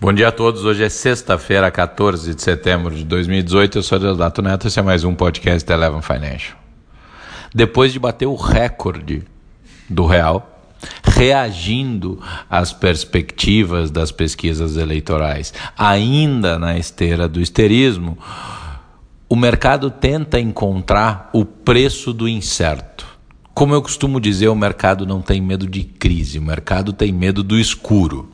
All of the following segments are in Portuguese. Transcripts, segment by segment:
Bom dia a todos. Hoje é sexta-feira, 14 de setembro de 2018. Eu sou Deodato Neto. Esse é mais um podcast da Eleven Financial. Depois de bater o recorde do real, reagindo às perspectivas das pesquisas eleitorais, ainda na esteira do histerismo, o mercado tenta encontrar o preço do incerto. Como eu costumo dizer, o mercado não tem medo de crise, o mercado tem medo do escuro.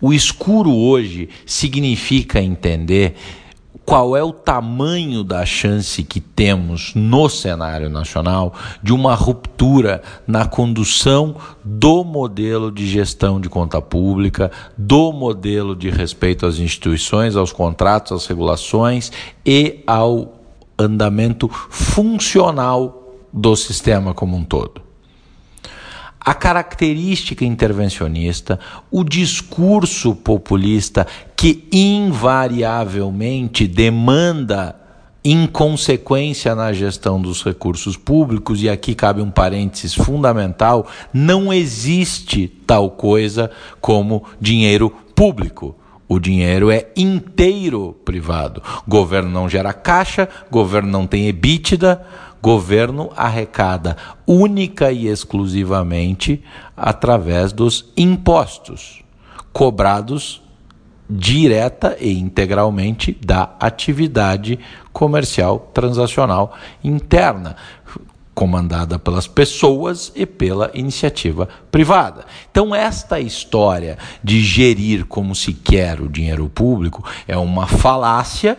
O escuro hoje significa entender qual é o tamanho da chance que temos no cenário nacional de uma ruptura na condução do modelo de gestão de conta pública, do modelo de respeito às instituições, aos contratos, às regulações e ao andamento funcional do sistema como um todo a característica intervencionista, o discurso populista que invariavelmente demanda inconsequência na gestão dos recursos públicos, e aqui cabe um parênteses fundamental: não existe tal coisa como dinheiro público. O dinheiro é inteiro privado. Governo não gera caixa, governo não tem EBITDA, governo arrecada única e exclusivamente através dos impostos cobrados direta e integralmente da atividade comercial transacional interna, comandada pelas pessoas e pela iniciativa privada. Então, esta história de gerir como se quer o dinheiro público é uma falácia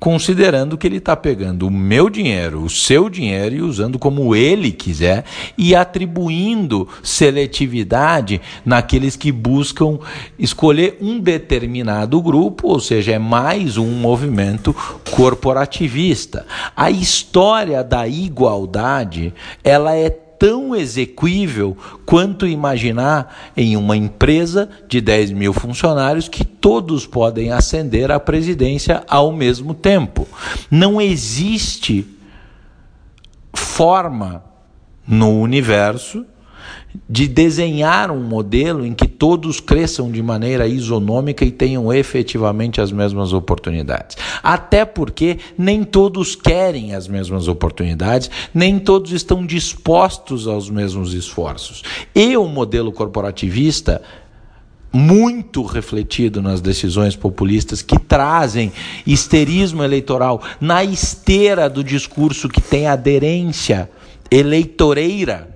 considerando que ele está pegando o meu dinheiro, o seu dinheiro e usando como ele quiser e atribuindo seletividade naqueles que buscam escolher um determinado grupo, ou seja, é mais um movimento corporativista. A história da igualdade, ela é tão exequível quanto imaginar em uma empresa de 10 mil funcionários que todos podem ascender à presidência ao mesmo tempo. Não existe forma no universo de desenhar um modelo em que todos cresçam de maneira isonômica e tenham efetivamente as mesmas oportunidades. Até porque nem todos querem as mesmas oportunidades, nem todos estão dispostos aos mesmos esforços. E o modelo corporativista muito refletido nas decisões populistas que trazem histerismo eleitoral na esteira do discurso que tem aderência eleitoreira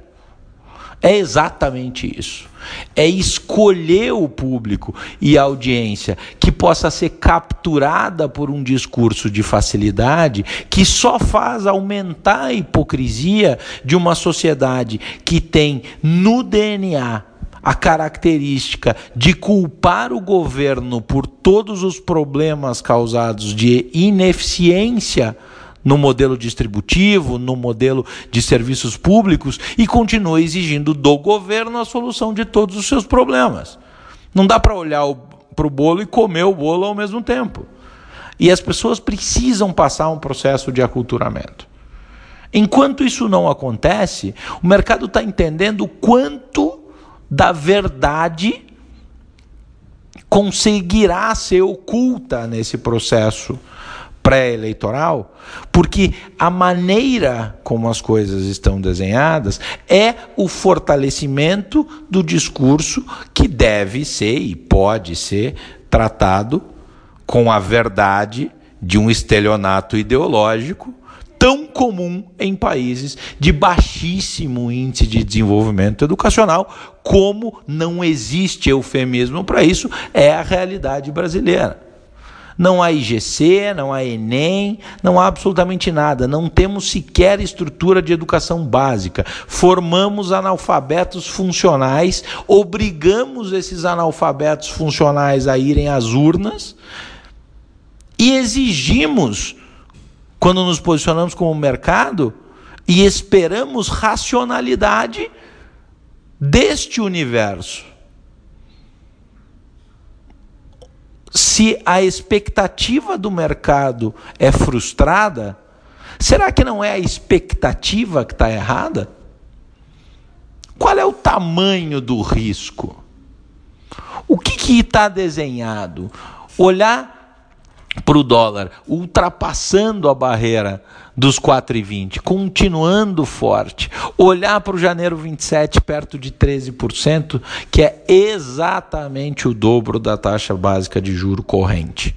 é exatamente isso. É escolher o público e a audiência que possa ser capturada por um discurso de facilidade que só faz aumentar a hipocrisia de uma sociedade que tem no DNA a característica de culpar o governo por todos os problemas causados de ineficiência no modelo distributivo, no modelo de serviços públicos e continua exigindo do governo a solução de todos os seus problemas. Não dá para olhar para o bolo e comer o bolo ao mesmo tempo. E as pessoas precisam passar um processo de aculturamento. Enquanto isso não acontece, o mercado está entendendo quanto da verdade conseguirá ser oculta nesse processo pré-eleitoral, porque a maneira como as coisas estão desenhadas é o fortalecimento do discurso que deve ser e pode ser tratado com a verdade de um estelionato ideológico tão comum em países de baixíssimo índice de desenvolvimento educacional, como não existe eufemismo para isso, é a realidade brasileira. Não há IGC, não há Enem, não há absolutamente nada. Não temos sequer estrutura de educação básica. Formamos analfabetos funcionais, obrigamos esses analfabetos funcionais a irem às urnas e exigimos, quando nos posicionamos como mercado, e esperamos racionalidade deste universo. Se a expectativa do mercado é frustrada, será que não é a expectativa que está errada? Qual é o tamanho do risco? O que está desenhado? Olhar para o dólar ultrapassando a barreira dos 4,20, continuando forte. Olhar para o janeiro 27 perto de 13%, que é exatamente o dobro da taxa básica de juro corrente.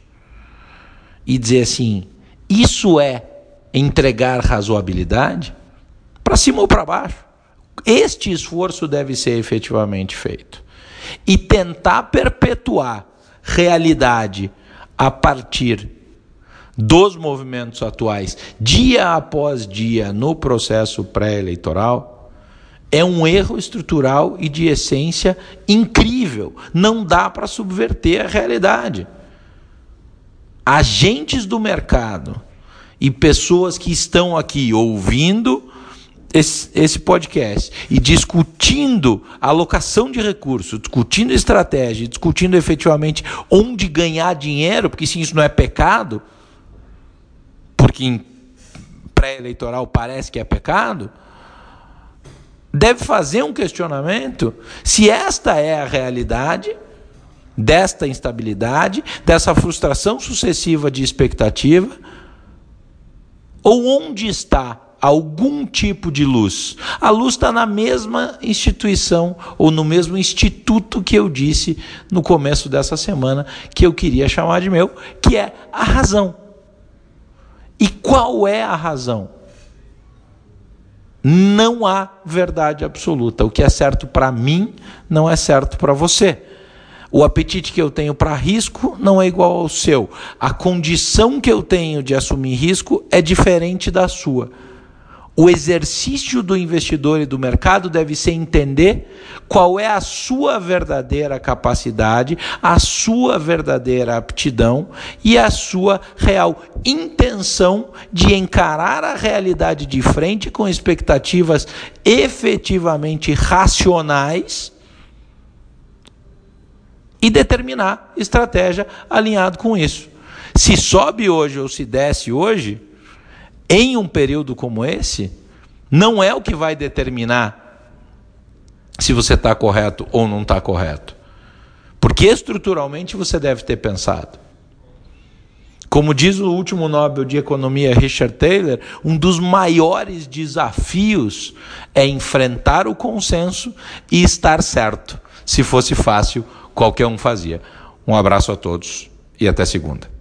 E dizer assim: isso é entregar razoabilidade? Para cima ou para baixo? Este esforço deve ser efetivamente feito. E tentar perpetuar realidade a partir dos movimentos atuais, dia após dia, no processo pré-eleitoral, é um erro estrutural e de essência incrível. Não dá para subverter a realidade. Agentes do mercado e pessoas que estão aqui ouvindo esse, esse podcast e discutindo alocação de recursos, discutindo estratégia, discutindo efetivamente onde ganhar dinheiro, porque se isso não é pecado, porque em pré-eleitoral parece que é pecado, deve fazer um questionamento se esta é a realidade desta instabilidade, dessa frustração sucessiva de expectativa, ou onde está algum tipo de luz. A luz está na mesma instituição ou no mesmo instituto que eu disse no começo dessa semana que eu queria chamar de meu, que é a razão. E qual é a razão? Não há verdade absoluta. O que é certo para mim não é certo para você. O apetite que eu tenho para risco não é igual ao seu. A condição que eu tenho de assumir risco é diferente da sua. O exercício do investidor e do mercado deve ser entender qual é a sua verdadeira capacidade, a sua verdadeira aptidão e a sua real intenção de encarar a realidade de frente com expectativas efetivamente racionais e determinar estratégia alinhado com isso. Se sobe hoje ou se desce hoje, em um período como esse, não é o que vai determinar se você está correto ou não está correto. Porque estruturalmente você deve ter pensado. Como diz o último Nobel de Economia, Richard Taylor, um dos maiores desafios é enfrentar o consenso e estar certo. Se fosse fácil, qualquer um fazia. Um abraço a todos e até segunda.